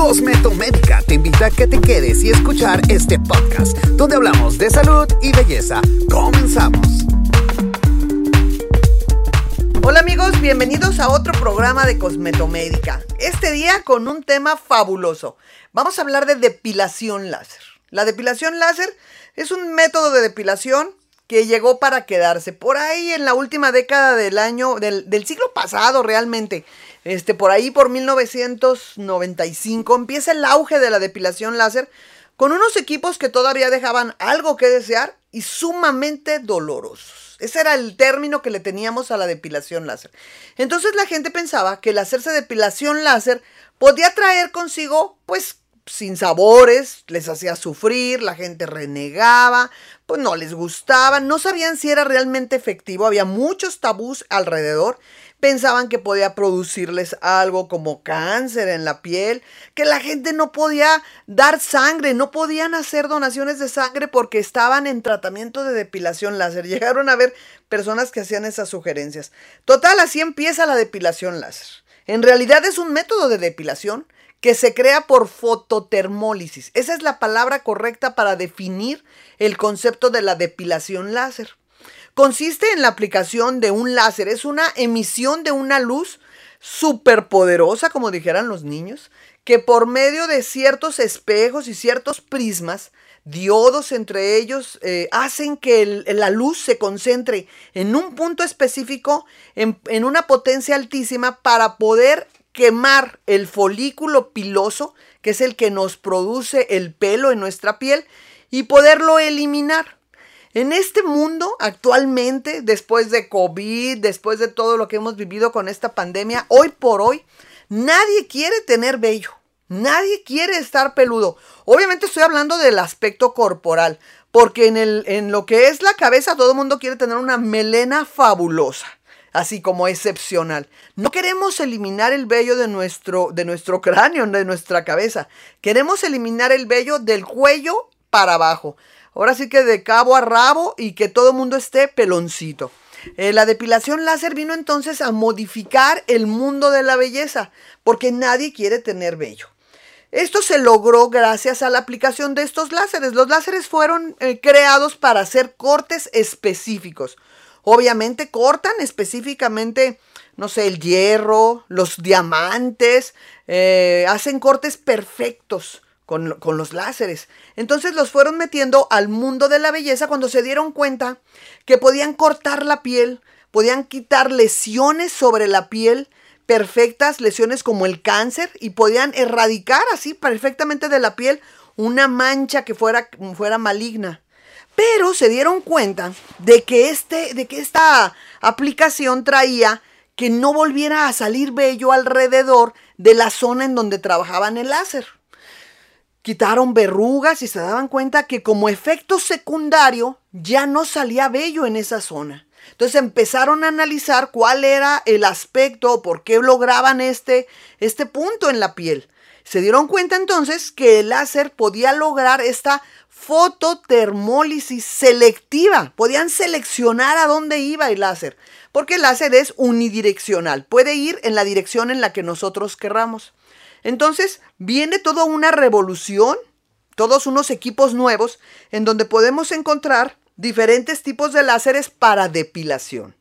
Cosmetomédica te invita a que te quedes y escuchar este podcast, donde hablamos de salud y belleza. Comenzamos. Hola amigos, bienvenidos a otro programa de Cosmetomédica. Este día con un tema fabuloso. Vamos a hablar de depilación láser. La depilación láser es un método de depilación que llegó para quedarse. Por ahí en la última década del año, del, siglo pasado realmente, este, por ahí por 1995, empieza el auge de la depilación láser con unos equipos que todavía dejaban algo que desear y sumamente dolorosos. Ese era el término que le teníamos a la depilación láser. Entonces la gente pensaba que el hacerse depilación láser podía traer consigo, pues, sin sabores, les hacía sufrir, la gente renegaba, pues no les gustaba, no sabían si era realmente efectivo, había muchos tabús alrededor, pensaban que podía producirles algo como cáncer en la piel, que la gente no podía dar sangre, no podían hacer donaciones de sangre porque estaban en tratamiento de depilación láser. Llegaron a ver personas que hacían esas sugerencias. Total, así empieza la depilación láser. En realidad es un método de depilación que se crea por fototermólisis. Esa es la palabra correcta para definir el concepto de la depilación láser. Consiste en la aplicación de un láser, es una emisión de una luz superpoderosa, como dijeran los niños, que por medio de ciertos espejos y ciertos prismas, diodos entre ellos, eh, hacen que la luz se concentre en un punto específico, en una potencia altísima, para poder quemar el folículo piloso, que es el que nos produce el pelo en nuestra piel, y poderlo eliminar. En este mundo actualmente, después de COVID, después de todo lo que hemos vivido con esta pandemia, hoy por hoy, nadie quiere tener vello. Nadie quiere estar peludo. Obviamente estoy hablando del aspecto corporal, porque en, el, en lo que es la cabeza todo el mundo quiere tener una melena fabulosa así como excepcional. No queremos eliminar el vello de nuestro, de nuestro cráneo, de nuestra cabeza. Queremos eliminar el vello del cuello para abajo. Ahora sí que de cabo a rabo y que todo el mundo esté peloncito. Eh, la depilación láser vino entonces a modificar el mundo de la belleza, porque nadie quiere tener vello. Esto se logró gracias a la aplicación de estos láseres. Los láseres fueron eh, creados para hacer cortes específicos. Obviamente cortan específicamente, no sé, el hierro, los diamantes, eh, hacen cortes perfectos. Con, los láseres. Entonces los fueron metiendo al mundo de la belleza cuando se dieron cuenta que podían cortar la piel, podían quitar lesiones sobre la piel, perfectas lesiones como el cáncer, y podían erradicar así perfectamente de la piel una mancha que fuera, fuera maligna. Pero se dieron cuenta de que, este, de que esta aplicación traía que no volviera a salir vello alrededor de la zona en donde trabajaban el láser. Quitaron verrugas y se daban cuenta que como efecto secundario ya no salía vello en esa zona. Entonces empezaron a analizar cuál era el aspecto por qué lograban este, este punto en la piel. Se dieron cuenta entonces que el láser podía lograr esta fototermólisis selectiva. Podían seleccionar a dónde iba el láser, porque el láser es unidireccional, puede ir en la dirección en la que nosotros querramos. Entonces, viene toda una revolución, todos unos equipos nuevos, en donde podemos encontrar diferentes tipos de láseres para depilación.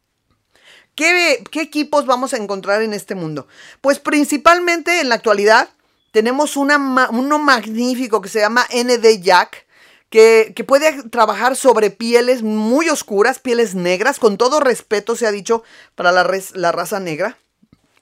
¿Qué, ¿Qué, equipos vamos a encontrar en este mundo? Pues principalmente en la actualidad tenemos uno magnífico que se llama ND Jack, que, puede trabajar sobre pieles muy oscuras, pieles negras, con todo respeto se ha dicho para la, la raza negra.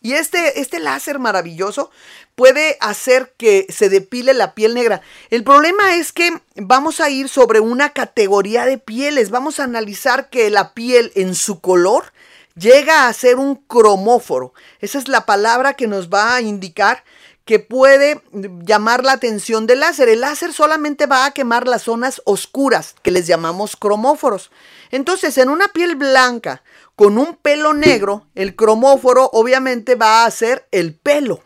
Y este, este láser maravilloso puede hacer que se depile la piel negra. El problema es que vamos a ir sobre una categoría de pieles. Vamos a analizar que la piel en su color llega a ser un cromóforo. Esa es la palabra que nos va a indicar que puede llamar la atención del láser. El láser solamente va a quemar las zonas oscuras, que les llamamos cromóforos. Entonces, en una piel blanca con un pelo negro, el cromóforo obviamente va a hacer el pelo.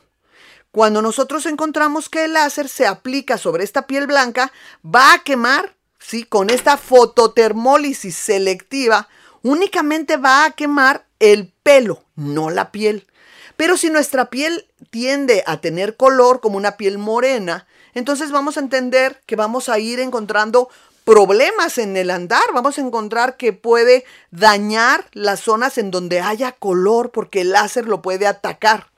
Cuando nosotros encontramos que el láser se aplica sobre esta piel blanca, va a quemar, ¿sí? con esta fototermólisis selectiva, únicamente va a quemar el pelo, no la piel. Pero si nuestra piel tiende a tener color como una piel morena, entonces vamos a entender que vamos a ir encontrando problemas en el andar, vamos a encontrar que puede dañar las zonas en donde haya color porque el láser lo puede atacar.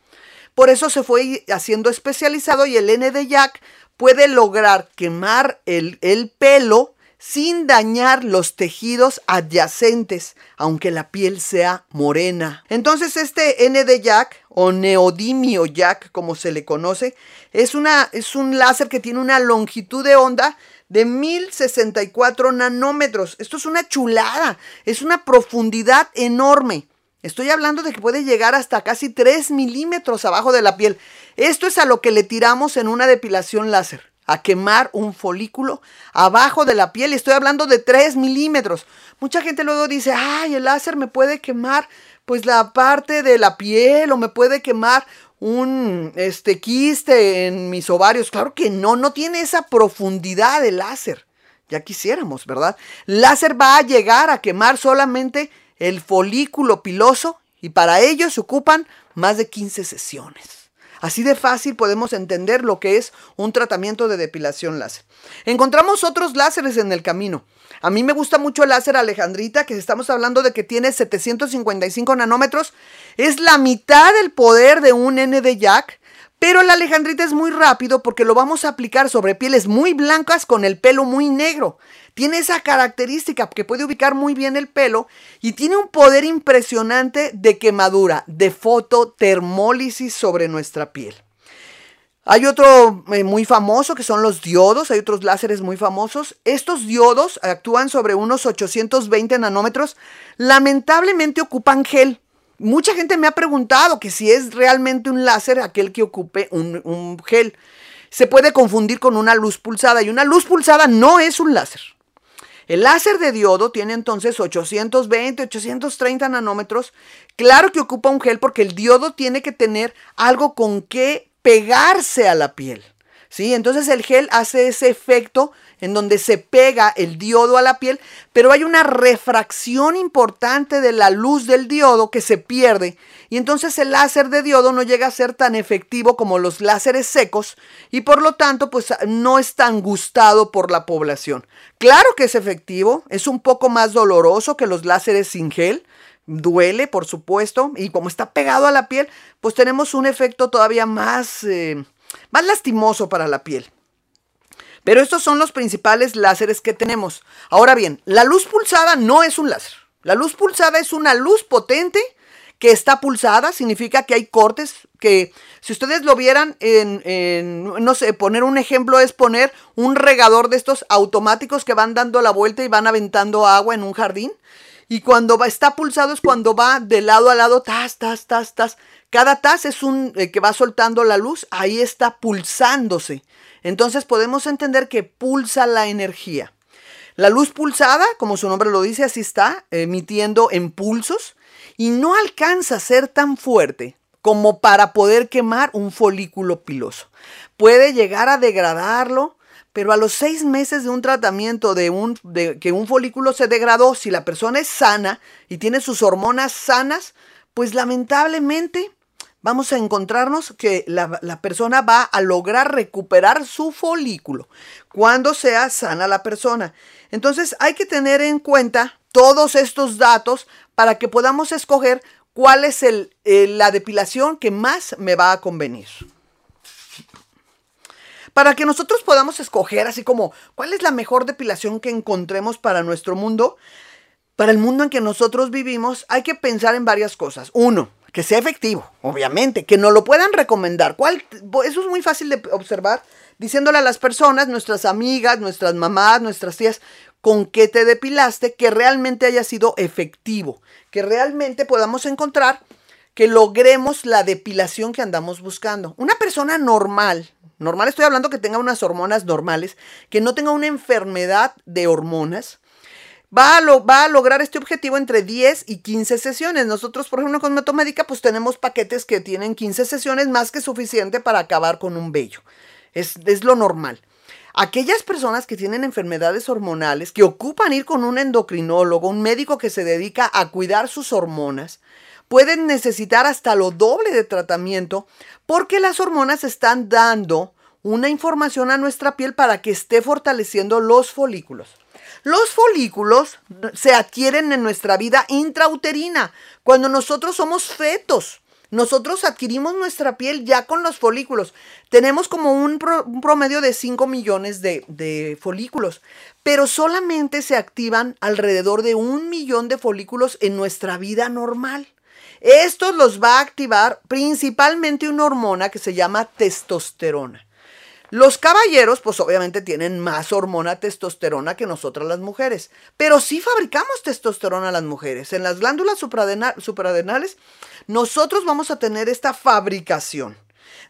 Por eso se fue haciendo especializado y el N de Jack puede lograr quemar el, el pelo sin dañar los tejidos adyacentes, aunque la piel sea morena. Entonces este N de Jack o neodimio Jack como se le conoce, es, una, es un láser que tiene una longitud de onda de 1064 nanómetros. Esto es una chulada, es una profundidad enorme. Estoy hablando de que puede llegar hasta casi 3 milímetros abajo de la piel. Esto es a lo que le tiramos en una depilación láser a quemar un folículo abajo de la piel. Estoy hablando de 3 milímetros. Mucha gente luego dice, ay, el láser me puede quemar pues la parte de la piel o me puede quemar un este, quiste en mis ovarios. Claro que no, no tiene esa profundidad de láser. Ya quisiéramos, ¿verdad? Láser va a llegar a quemar solamente el folículo piloso y para ello se ocupan más de 15 sesiones. Así de fácil podemos entender lo que es un tratamiento de depilación láser. Encontramos otros láseres en el camino. A mí me gusta mucho el láser Alejandrita, que estamos hablando de que tiene 755 nanómetros. Es la mitad del poder de un ND Jack. Pero el Alejandrita es muy rápido porque lo vamos a aplicar sobre pieles muy blancas con el pelo muy negro. Tiene esa característica que puede ubicar muy bien el pelo y tiene un poder impresionante de quemadura, de fototermólisis sobre nuestra piel. Hay otro eh, muy famoso que son los diodos, hay otros láseres muy famosos. Estos diodos actúan sobre unos 820 nanómetros. Lamentablemente ocupan gel. Mucha gente me ha preguntado que si es realmente un láser aquel que ocupe un, un gel. Se puede confundir con una luz pulsada y una luz pulsada no es un láser. El láser de diodo tiene entonces 820, 830 nanómetros. Claro que ocupa un gel porque el diodo tiene que tener algo con que pegarse a la piel. ¿sí? Entonces el gel hace ese efecto en donde se pega el diodo a la piel, pero hay una refracción importante de la luz del diodo que se pierde y entonces el láser de diodo no llega a ser tan efectivo como los láseres secos y por lo tanto pues no es tan gustado por la población. Claro que es efectivo, es un poco más doloroso que los láseres sin gel, duele por supuesto y como está pegado a la piel pues tenemos un efecto todavía más, eh, más lastimoso para la piel. Pero estos son los principales láseres que tenemos. Ahora bien, la luz pulsada no es un láser. La luz pulsada es una luz potente que está pulsada, significa que hay cortes, que si ustedes lo vieran en, no sé, poner un ejemplo es poner un regador de estos automáticos que van dando la vuelta y van aventando agua en un jardín. Y cuando va, está pulsado es cuando va de lado a lado, tas, tas, tas, tas. Cada tas es un eh, que va soltando la luz, ahí está pulsándose. Entonces podemos entender que pulsa la energía. La luz pulsada, como su nombre lo dice, así está, emitiendo impulsos y no alcanza a ser tan fuerte como para poder quemar un folículo piloso. Puede llegar a degradarlo, pero a los seis meses de un tratamiento de, un, de que un folículo se degradó, si la persona es sana y tiene sus hormonas sanas, pues lamentablemente vamos a encontrarnos que la, la, persona va a lograr recuperar su folículo cuando sea sana la persona. Entonces hay que tener en cuenta todos estos datos para que podamos escoger cuál es el, la depilación que más me va a convenir. Para que nosotros podamos escoger así como cuál es la mejor depilación que encontremos para nuestro mundo, para el mundo en que nosotros vivimos, hay que pensar en varias cosas. Uno, que sea efectivo, obviamente, que nos lo puedan recomendar. ¿Cuál? Eso es muy fácil de observar diciéndole a las personas, nuestras amigas, nuestras mamás, nuestras tías, con qué te depilaste, que realmente haya sido efectivo, que realmente podamos encontrar que logremos la depilación que andamos buscando. Una persona normal, normal estoy hablando que tenga unas hormonas normales, que no tenga una enfermedad de hormonas, va a, lograr este objetivo entre 10 y 15 sesiones. Nosotros, por ejemplo, con Metomédica, pues tenemos paquetes que tienen 15 sesiones más que suficiente para acabar con un vello. Es lo normal. Aquellas personas que tienen enfermedades hormonales, que ocupan ir con un endocrinólogo, un médico que se dedica a cuidar sus hormonas, pueden necesitar hasta lo doble de tratamiento porque las hormonas están dando una información a nuestra piel para que esté fortaleciendo los folículos. Los folículos se adquieren en nuestra vida intrauterina, cuando nosotros somos fetos. Nosotros adquirimos nuestra piel ya con los folículos. Tenemos como un, promedio de 5 millones de, de, folículos, pero solamente se activan alrededor de un millón de folículos en nuestra vida normal. Estos los va a activar principalmente una hormona que se llama testosterona. Los caballeros, pues obviamente tienen más hormona testosterona que nosotras las mujeres, pero sí fabricamos testosterona las mujeres. En las glándulas supradenales, nosotros vamos a tener esta fabricación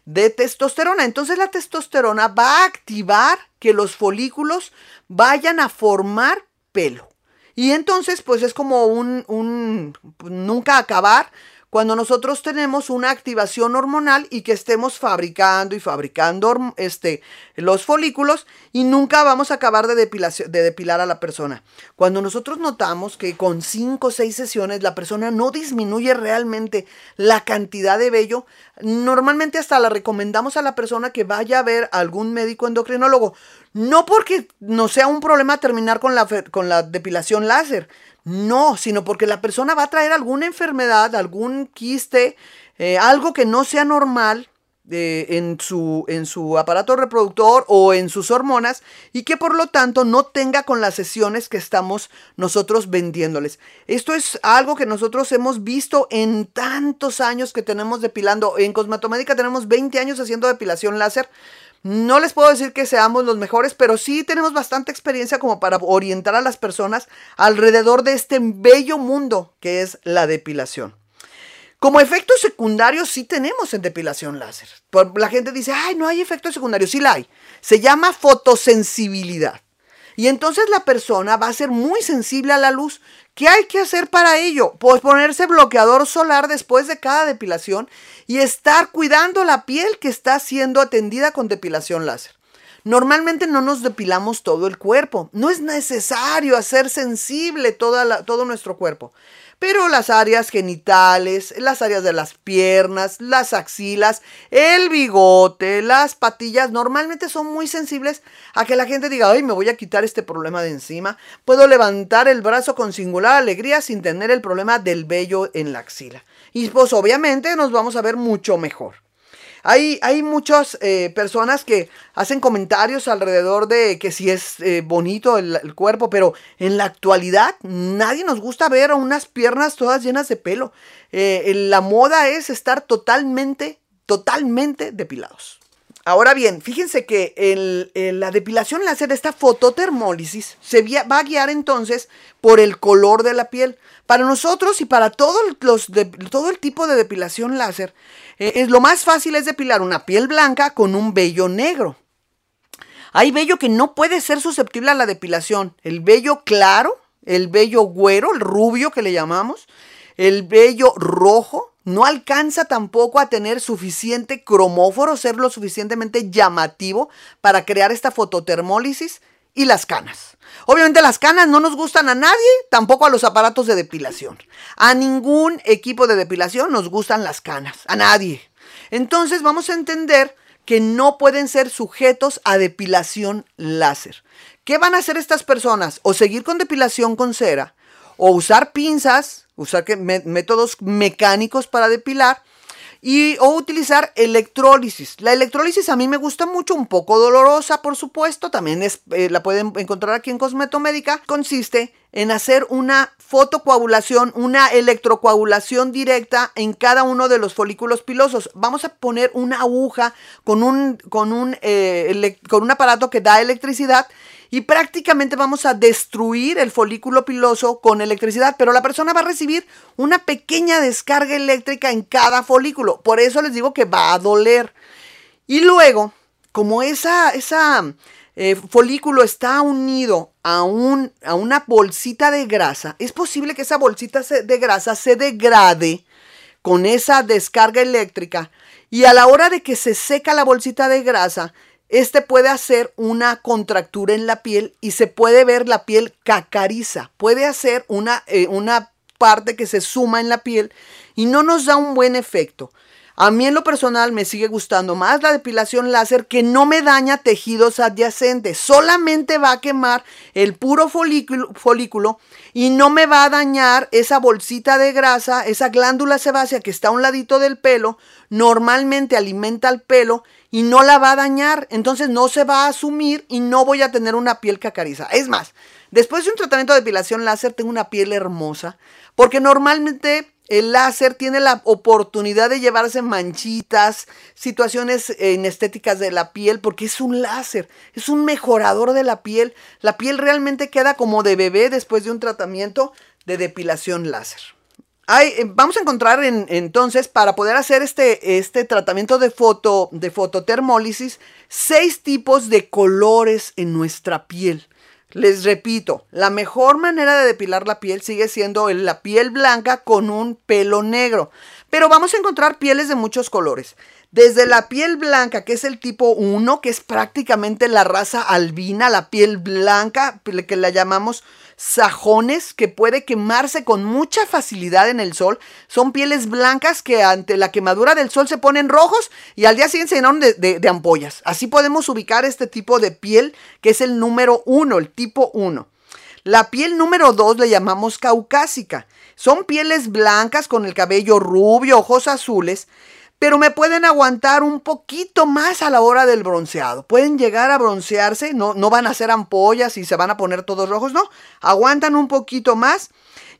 de testosterona. Entonces la testosterona va a activar que los folículos vayan a formar pelo. Y entonces, pues es como un, un nunca acabar cuando nosotros tenemos una activación hormonal y que estemos fabricando y fabricando este, los folículos y nunca vamos a acabar de, de depilar a la persona. Cuando nosotros notamos que con 5 o 6 sesiones la persona no disminuye realmente la cantidad de vello, normalmente hasta la recomendamos a la persona que vaya a ver a algún médico endocrinólogo. No porque no sea un problema terminar con la, con la depilación láser, no, sino porque la persona va a traer alguna enfermedad, algún quiste, eh, algo que no sea normal eh, en, su, en su aparato reproductor o en sus hormonas y que por lo tanto no tenga con las sesiones que estamos nosotros vendiéndoles. Esto es algo que nosotros hemos visto en tantos años que tenemos depilando. En Cosmatomédica tenemos 20 años haciendo depilación láser. No les puedo decir que seamos los mejores, pero sí tenemos bastante experiencia como para orientar a las personas alrededor de este bello mundo que es la depilación. Como efectos secundarios sí tenemos en depilación láser. La gente dice, ay, no hay efectos secundarios. Sí la hay. Se llama fotosensibilidad. Y entonces la persona va a ser muy sensible a la luz. ¿Qué hay que hacer para ello? Pues ponerse bloqueador solar después de cada depilación y estar cuidando la piel que está siendo atendida con depilación láser. Normalmente no nos depilamos todo el cuerpo. No es necesario hacer sensible todo nuestro cuerpo pero las áreas genitales, las áreas de las piernas, las axilas, el bigote, las patillas, normalmente son muy sensibles a que la gente diga, ay, me voy a quitar este problema de encima. Puedo levantar el brazo con singular alegría sin tener el problema del vello en la axila. Y pues obviamente nos vamos a ver mucho mejor. Hay, hay muchas eh, personas que hacen comentarios alrededor de que si es eh, bonito el, cuerpo, pero en la actualidad nadie nos gusta ver unas piernas todas llenas de pelo. Eh, la moda es estar totalmente, totalmente depilados. Ahora bien, fíjense que la depilación láser, esta fototermólisis, se va a guiar entonces por el color de la piel. Para nosotros y para todos los todo el tipo de depilación láser, eh, es, lo más fácil es depilar una piel blanca con un vello negro. Hay vello que no puede ser susceptible a la depilación. El vello claro, el vello güero, el rubio que le llamamos, el vello rojo, no alcanza tampoco a tener suficiente cromóforo, ser lo suficientemente llamativo para crear esta fototermólisis y las canas. Obviamente las canas no nos gustan a nadie, tampoco a los aparatos de depilación. A ningún equipo de depilación nos gustan las canas, a nadie. Entonces vamos a entender que no pueden ser sujetos a depilación láser. ¿Qué van a hacer estas personas? O seguir con depilación con cera, o usar pinzas, usar métodos mecánicos para depilar, y, o utilizar electrólisis. La electrólisis a mí me gusta mucho, un poco dolorosa por supuesto, también es, eh, la pueden encontrar aquí en Cosmetomédica. Consiste en hacer una fotocoagulación, una electrocoagulación directa en cada uno de los folículos pilosos. Vamos a poner una aguja con un, con un, eh, con un aparato que da electricidad y prácticamente vamos a destruir el folículo piloso con electricidad, pero la persona va a recibir una pequeña descarga eléctrica en cada folículo. Por eso les digo que va a doler. Y luego, como esa, esa eh, folículo está unido a, un, a una bolsita de grasa, es posible que esa bolsita de grasa se degrade con esa descarga eléctrica y a la hora de que se seca la bolsita de grasa, este puede hacer una contractura en la piel y se puede ver la piel cacariza. Puede hacer una, eh, una parte que se suma en la piel y no nos da un buen efecto. A mí en lo personal me sigue gustando más la depilación láser que no me daña tejidos adyacentes. Solamente va a quemar el puro folículo, y no me va a dañar esa bolsita de grasa, esa glándula sebácea que está a un ladito del pelo. Normalmente alimenta el pelo y no la va a dañar. Entonces no se va a asumir y no voy a tener una piel cacariza. Es más, después de un tratamiento de depilación láser tengo una piel hermosa porque normalmente el láser tiene la oportunidad de llevarse manchitas, situaciones estéticas de la piel, porque es un láser, es un mejorador de la piel. La piel realmente queda como de bebé después de un tratamiento de depilación láser. Eh, vamos a encontrar entonces, para poder hacer este, este tratamiento de, foto, de fototermólisis, seis tipos de colores en nuestra piel. Les repito, la mejor manera de depilar la piel sigue siendo la piel blanca con un pelo negro. Pero vamos a encontrar pieles de muchos colores. Desde la piel blanca, que es el tipo 1, que es prácticamente la raza albina, la piel blanca, que la llamamos sajones que puede quemarse con mucha facilidad en el sol. Son pieles blancas que ante la quemadura del sol se ponen rojos y al día siguiente se llenan de, de, ampollas. Así podemos ubicar este tipo de piel que es el número 1, el tipo 1. La piel número 2 le llamamos caucásica. Son pieles blancas con el cabello rubio, ojos azules pero me pueden aguantar un poquito más a la hora del bronceado. Pueden llegar a broncearse, no, no van a ser ampollas y se van a poner todos rojos, no, aguantan un poquito más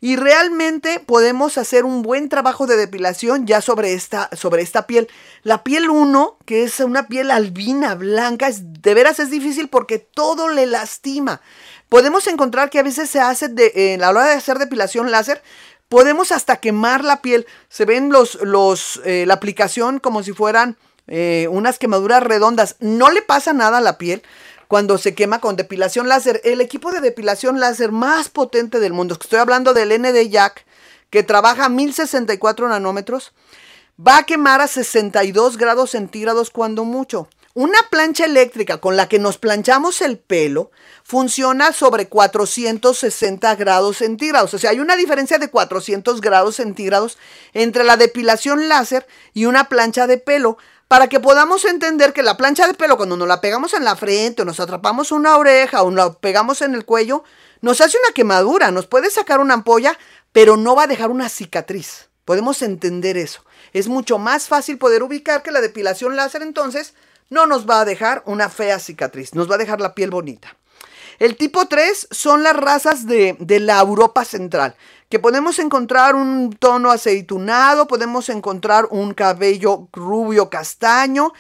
y realmente podemos hacer un buen trabajo de depilación ya sobre esta, sobre esta piel. La piel 1, que es una piel albina, blanca, es, de veras es difícil porque todo le lastima. Podemos encontrar que a veces se hace a la hora de hacer depilación láser, Podemos hasta quemar la piel. Se ven los, los, eh, la aplicación como si fueran eh, unas quemaduras redondas. No le pasa nada a la piel cuando se quema con depilación láser. El equipo de depilación láser más potente del mundo, estoy hablando del ND Jack, que trabaja a 1064 nanómetros, va a quemar a 62 grados centígrados cuando mucho. Una plancha eléctrica con la que nos planchamos el pelo funciona sobre 460 grados centígrados. O sea, hay una diferencia de 400 grados centígrados entre la depilación láser y una plancha de pelo para que podamos entender que la plancha de pelo cuando nos la pegamos en la frente o nos atrapamos una oreja o nos la pegamos en el cuello, nos hace una quemadura, nos puede sacar una ampolla, pero no va a dejar una cicatriz. Podemos entender eso. Es mucho más fácil poder ubicar que la depilación láser entonces no nos va a dejar una fea cicatriz, nos va a dejar la piel bonita. El tipo 3 son las razas de, la Europa Central, que podemos encontrar un tono aceitunado, podemos encontrar un cabello rubio castaño,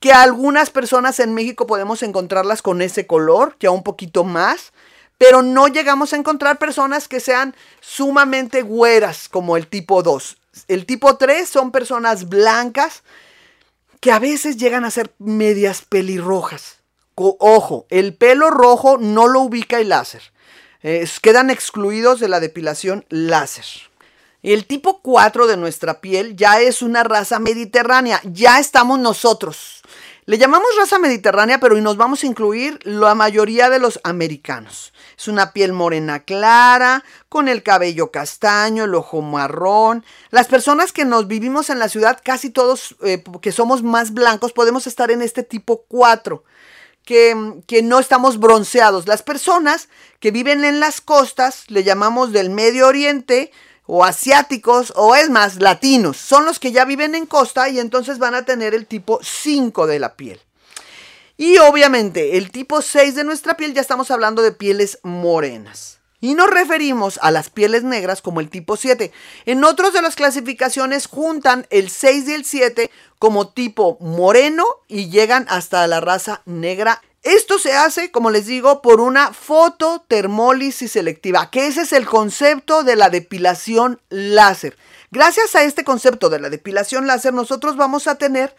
que algunas personas en México podemos encontrarlas con ese color, ya un poquito más, pero no llegamos a encontrar personas que sean sumamente güeras como el tipo 2. El tipo 3 son personas blancas, que a veces llegan a ser medias pelirrojas. Ojo, el pelo rojo no lo ubica el láser. quedan excluidos de la depilación láser. El tipo 4 de nuestra piel ya es una raza mediterránea, ya estamos nosotros. Le llamamos raza mediterránea, pero nos vamos a incluir la mayoría de los americanos. Es una piel morena clara, con el cabello castaño, el ojo marrón. Las personas que nos vivimos en la ciudad, casi todos eh, que somos más blancos, podemos estar en este tipo 4. Que, que, no estamos bronceados. Las personas que viven en las costas, le llamamos del Medio Oriente, o asiáticos, o es más, latinos, son los que ya viven en costa y entonces van a tener el tipo 5 de la piel. Y obviamente el tipo 6 de nuestra piel ya estamos hablando de pieles morenas. Y nos referimos a las pieles negras como el tipo 7. En otros de las clasificaciones juntan el 6 y el 7 como tipo moreno y llegan hasta la raza negra. Esto se hace, como les digo, por una fototermólisis selectiva, que ese es el concepto de la depilación láser. Gracias a este concepto de la depilación láser, nosotros vamos a tener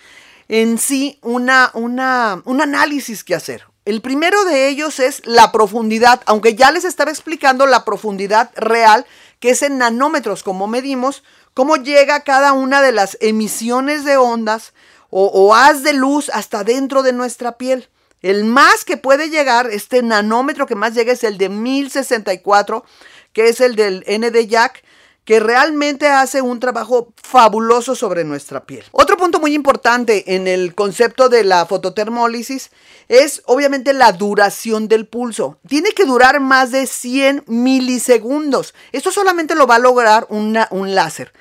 en sí una, una, un análisis que hacer. El primero de ellos es la profundidad, aunque ya les estaba explicando la profundidad real, que es en nanómetros, como medimos, cómo llega cada una de las emisiones de ondas o, o haz de luz hasta dentro de nuestra piel. El más que puede llegar, este nanómetro que más llega es el de 1064, que es el del ND Jack, que realmente hace un trabajo fabuloso sobre nuestra piel. Otro punto muy importante en el concepto de la fototermólisis es obviamente la duración del pulso. Tiene que durar más de 100 milisegundos. Esto solamente lo va a lograr un láser.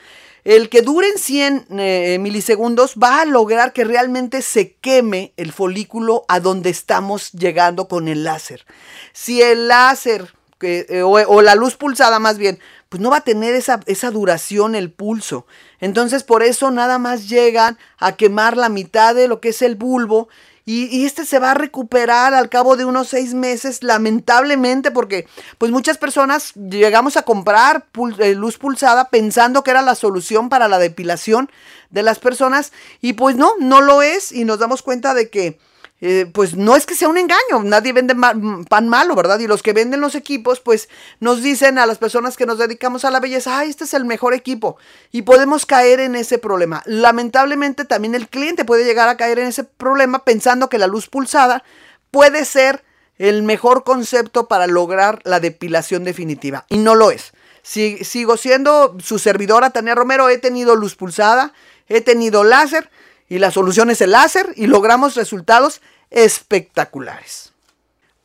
El que dure en 100 eh, milisegundos va a lograr que realmente se queme el folículo a donde estamos llegando con el láser. Si el láser eh, o, la luz pulsada más bien, pues no va a tener esa, esa duración el pulso. Entonces por eso nada más llegan a quemar la mitad de lo que es el bulbo y, este se va a recuperar al cabo de unos seis meses, lamentablemente, porque pues muchas personas llegamos a comprar eh, luz pulsada pensando que era la solución para la depilación de las personas y pues no, no lo es y nos damos cuenta de que eh, pues no es que sea un engaño, nadie vende pan malo, ¿verdad? Y los que venden los equipos, pues nos dicen a las personas que nos dedicamos a la belleza, ay, este es el mejor equipo. Y podemos caer en ese problema. Lamentablemente también el cliente puede llegar a caer en ese problema pensando que la luz pulsada puede ser el mejor concepto para lograr la depilación definitiva. Y no lo es. sigo siendo su servidora Tania Romero, he tenido luz pulsada, he tenido láser y la solución es el láser y logramos resultados espectaculares.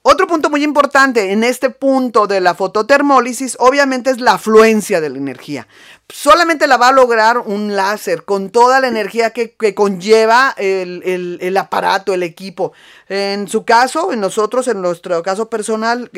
Otro punto muy importante en este punto de la fototermólisis obviamente es la afluencia de la energía. Solamente la va a lograr un láser con toda la energía que, conlleva el, aparato, el equipo. En su caso, en nosotros, en nuestro caso personal,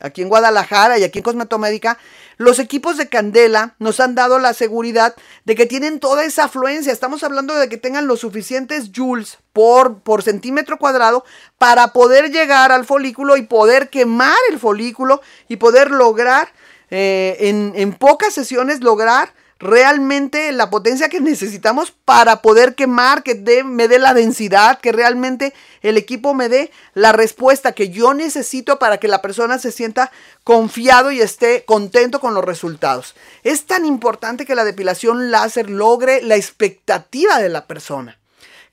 aquí en Guadalajara y aquí en Cosmetomédica, los equipos de Candela nos han dado la seguridad de que tienen toda esa afluencia. Estamos hablando de que tengan los suficientes joules por, por centímetro cuadrado para poder llegar al folículo y poder quemar el folículo y poder lograr eh, en, en pocas sesiones lograr realmente la potencia que necesitamos para poder quemar, que me dé la densidad, que realmente el equipo me dé la respuesta que yo necesito para que la persona se sienta confiado y esté contento con los resultados. Es tan importante que la depilación láser logre la expectativa de la persona.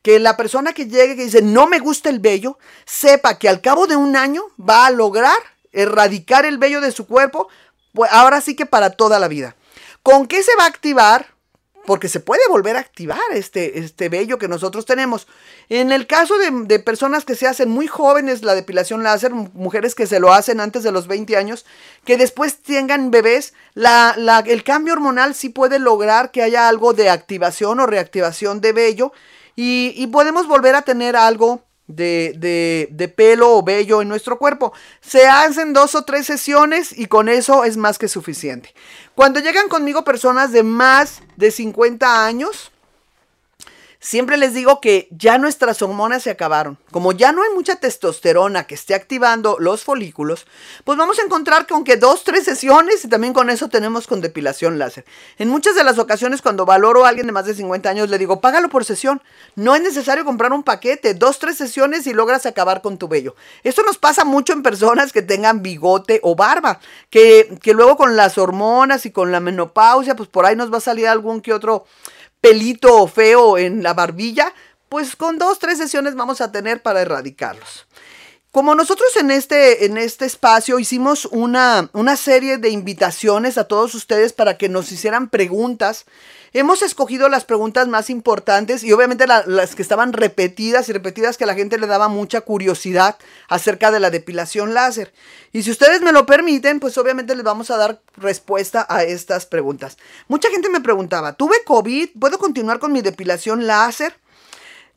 Que la persona que llegue y dice no me gusta el vello, sepa que al cabo de un año va a lograr erradicar el vello de su cuerpo, pues ahora sí que para toda la vida. ¿Con qué se va a activar? Porque se puede volver a activar este, este vello que nosotros tenemos. En el caso de, personas que se hacen muy jóvenes la depilación láser, mujeres que se lo hacen antes de los 20 años, que después tengan bebés, la, el cambio hormonal sí puede lograr que haya algo de activación o reactivación de vello y, y podemos volver a tener algo de, de, pelo o vello en nuestro cuerpo. Se hacen dos o tres sesiones y con eso es más que suficiente. Cuando llegan conmigo personas de más de 50 años, Siempre les digo que ya nuestras hormonas se acabaron. Como ya no hay mucha testosterona que esté activando los folículos, pues vamos a encontrar con que dos, tres sesiones y también con eso tenemos con depilación láser. En muchas de las ocasiones cuando valoro a alguien de más de 50 años le digo, págalo por sesión. No es necesario comprar un paquete, dos, tres sesiones y logras acabar con tu vello. Esto nos pasa mucho en personas que tengan bigote o barba, que, que luego con las hormonas y con la menopausia, pues por ahí nos va a salir algún que otro pelito feo en la barbilla, pues con dos, tres sesiones vamos a tener para erradicarlos. Como nosotros en este, en este espacio hicimos una, una serie de invitaciones a todos ustedes para que nos hicieran preguntas, Hemos escogido las preguntas más importantes y obviamente las que estaban repetidas y repetidas que a la gente le daba mucha curiosidad acerca de la depilación láser. Y si ustedes me lo permiten, pues obviamente les vamos a dar respuesta a estas preguntas. Mucha gente me preguntaba, ¿tuve COVID? ¿Puedo continuar con mi depilación láser?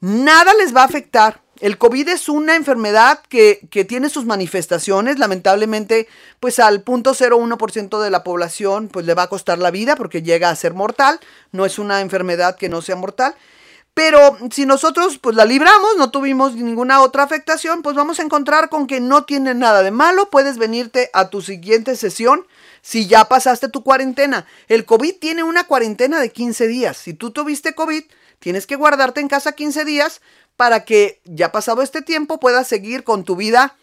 Nada les va a afectar. El COVID es una enfermedad que, tiene sus manifestaciones, lamentablemente, pues al 0.01% de la población pues le va a costar la vida porque llega a ser mortal, no es una enfermedad que no sea mortal. Pero si nosotros pues la libramos, no tuvimos ninguna otra afectación, pues vamos a encontrar con que no tiene nada de malo, puedes venirte a tu siguiente sesión si ya pasaste tu cuarentena. El COVID tiene una cuarentena de 15 días. Si tú tuviste COVID, tienes que guardarte en casa 15 días para que ya pasado este tiempo puedas seguir con tu vida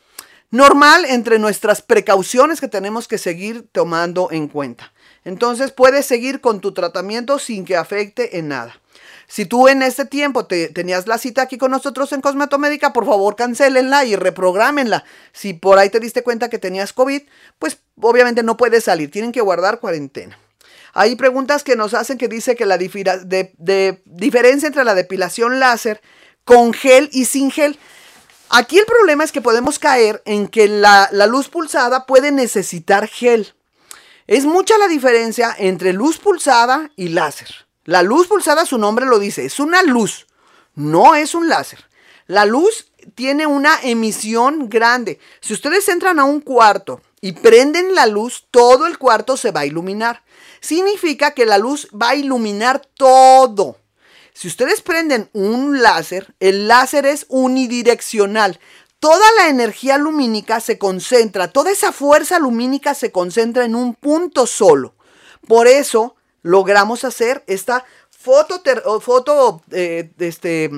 normal entre nuestras precauciones que tenemos que seguir tomando en cuenta. Entonces puedes seguir con tu tratamiento sin que afecte en nada. Si tú en este tiempo te, tenías la cita aquí con nosotros en Cosmetomédica, por favor cancelenla y reprográmenla. Si por ahí te diste cuenta que tenías COVID, pues obviamente no puedes salir, tienen que guardar cuarentena. Hay preguntas que nos hacen que dice que la diferencia entre la depilación láser con gel y sin gel. Aquí el problema es que podemos caer en que la, la luz pulsada puede necesitar gel. Es mucha la diferencia entre luz pulsada y láser. La luz pulsada, su nombre lo dice, es una luz, no es un láser. La luz tiene una emisión grande. Si ustedes entran a un cuarto y prenden la luz, todo el cuarto se va a iluminar. Significa que la luz va a iluminar todo. Si ustedes prenden un láser, el láser es unidireccional. Toda la energía lumínica se concentra, toda esa fuerza lumínica se concentra en un punto solo. Por eso logramos hacer esta foto, foto eh, este,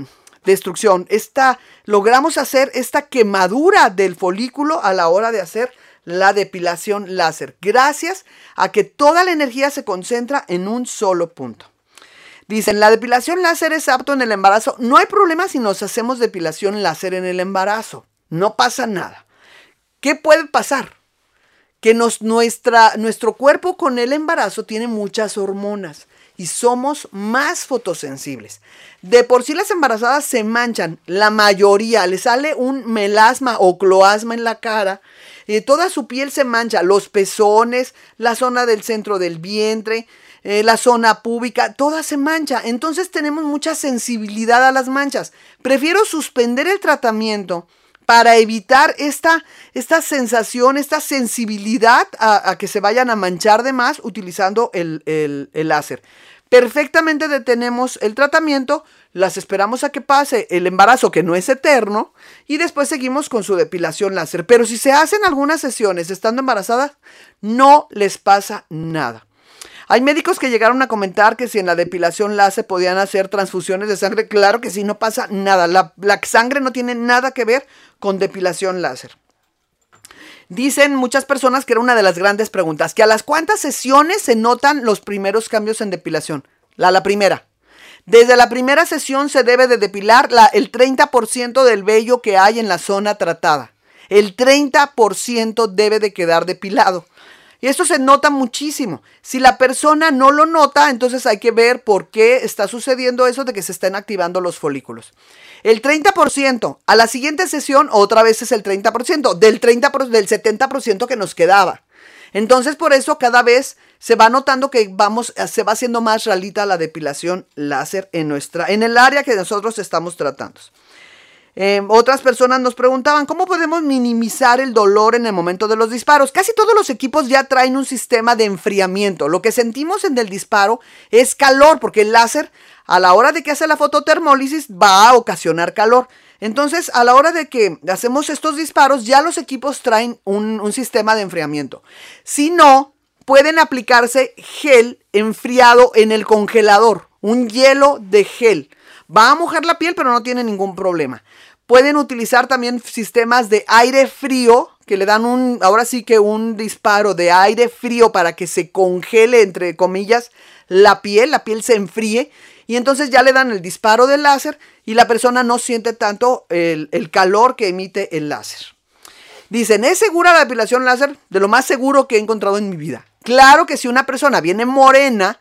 destrucción, esta, logramos hacer esta quemadura del folículo a la hora de hacer la depilación láser, gracias a que toda la energía se concentra en un solo punto. Dicen, la depilación láser es apto en el embarazo. No hay problema si nos hacemos depilación láser en el embarazo. No pasa nada. ¿Qué puede pasar? Que nos, nuestra, nuestro cuerpo con el embarazo tiene muchas hormonas y somos más fotosensibles. De por sí las embarazadas se manchan, la mayoría, le sale un melasma o cloasma en la cara, toda su piel se mancha, los pezones, la zona del centro del vientre, eh, la zona pública, toda se mancha. Entonces tenemos mucha sensibilidad a las manchas. Prefiero suspender el tratamiento para evitar esta, esta sensación, esta sensibilidad a, que se vayan a manchar de más utilizando el, el, el láser. Perfectamente detenemos el tratamiento, las esperamos a que pase el embarazo que no es eterno y después seguimos con su depilación láser. Pero si se hacen algunas sesiones estando embarazadas, no les pasa nada. Hay médicos que llegaron a comentar que si en la depilación láser podían hacer transfusiones de sangre. Claro que sí, no pasa nada. La, sangre no tiene nada que ver con depilación láser. Dicen muchas personas que era una de las grandes preguntas, que a las cuántas sesiones se notan los primeros cambios en depilación. La, la primera. Desde la primera sesión se debe de depilar la, el 30% del vello que hay en la zona tratada. El 30% debe de quedar depilado. Y esto se nota muchísimo. Si la persona no lo nota, entonces hay que ver por qué está sucediendo eso de que se estén activando los folículos. El 30%, a la siguiente sesión otra vez es el 30%, del 30 del 70% que nos quedaba. Entonces por eso cada vez se va notando que vamos, se va haciendo más realita la depilación láser en nuestra, en el área que nosotros estamos tratando. Eh, otras personas nos preguntaban cómo podemos minimizar el dolor en el momento de los disparos. Casi todos los equipos ya traen un sistema de enfriamiento. Lo que sentimos en el disparo es calor, porque el láser a la hora de que hace la fototermólisis va a ocasionar calor. Entonces, a la hora de que hacemos estos disparos, ya los equipos traen un sistema de enfriamiento. Si no, pueden aplicarse gel enfriado en el congelador, un hielo de gel. Va a mojar la piel, pero no tiene ningún problema. Pueden utilizar también sistemas de aire frío que le dan un, ahora sí que un disparo de aire frío para que se congele, entre comillas, la piel, la piel se enfríe y entonces ya le dan el disparo del láser y la persona no siente tanto el, calor que emite el láser. Dicen, ¿es segura la depilación láser? De lo más seguro que he encontrado en mi vida. Claro que si una persona viene morena,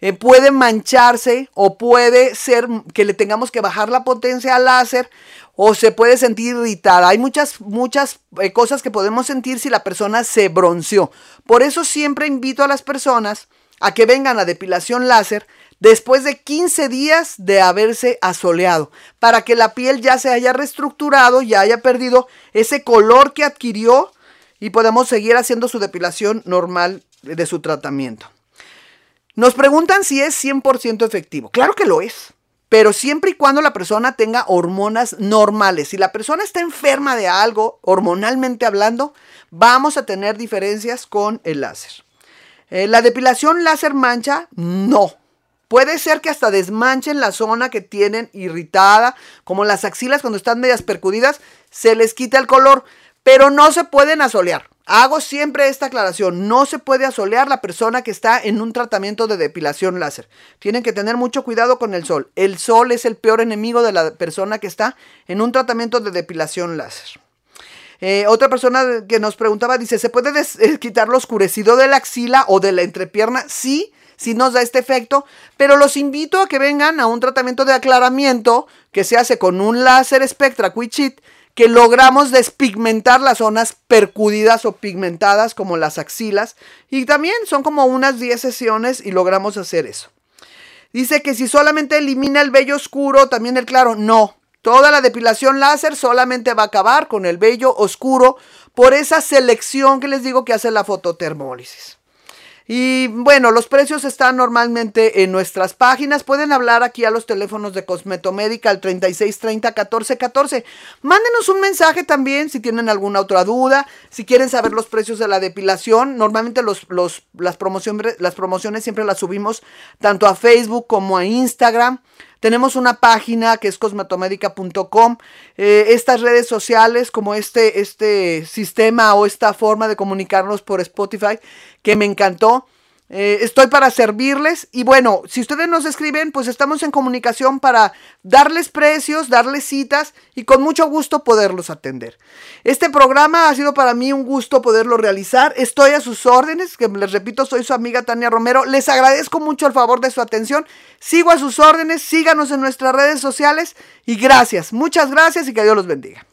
eh, puede mancharse o puede ser que le tengamos que bajar la potencia al láser o se puede sentir irritada. Hay muchas, muchas eh, cosas que podemos sentir si la persona se bronceó. Por eso siempre invito a las personas a que vengan a depilación láser después de 15 días de haberse asoleado, para que la piel ya se haya reestructurado, ya haya perdido ese color que adquirió y podemos seguir haciendo su depilación normal de su tratamiento. Nos preguntan si es 100% efectivo. Claro que lo es, pero siempre y cuando la persona tenga hormonas normales. Si la persona está enferma de algo, hormonalmente hablando, vamos a tener diferencias con el láser. Eh, ¿La depilación láser mancha? No. Puede ser que hasta desmanchen la zona que tienen irritada, como las axilas cuando están medias percudidas, se les quita el color, pero no se pueden asolear. Hago siempre esta aclaración, no se puede asolear la persona que está en un tratamiento de depilación láser. Tienen que tener mucho cuidado con el sol. El sol es el peor enemigo de la persona que está en un tratamiento de depilación láser. Eh, otra persona que nos preguntaba dice, ¿se puede eh, quitar lo oscurecido de la axila o de la entrepierna? Sí, sí nos da este efecto, pero los invito a que vengan a un tratamiento de aclaramiento que se hace con un láser Spectra Quichit que logramos despigmentar las zonas percudidas o pigmentadas como las axilas y también son como unas 10 sesiones y logramos hacer eso. Dice que si solamente elimina el vello oscuro, también el claro, no. Toda la depilación láser solamente va a acabar con el vello oscuro por esa selección que les digo que hace la fototermólisis. Y bueno, los precios están normalmente en nuestras páginas. Pueden hablar aquí a los teléfonos de Cosmetomédica al 3630 1414. Mándenos un mensaje también si tienen alguna otra duda, si quieren saber los precios de la depilación. Normalmente los, las, promociones, las promociones siempre las subimos tanto a Facebook como a Instagram. Tenemos una página que es cosmetomédica.com. Eh, estas redes sociales, como este, este sistema o esta forma de comunicarnos por Spotify, que me encantó. Eh, estoy para servirles y bueno, si ustedes nos escriben, pues estamos en comunicación para darles precios, darles citas y con mucho gusto poderlos atender. Este programa ha sido para mí un gusto poderlo realizar. Estoy a sus órdenes, que les repito, soy su amiga Tania Romero. Les agradezco mucho el favor de su atención. Sigo a sus órdenes, síganos en nuestras redes sociales y gracias, muchas gracias y que Dios los bendiga.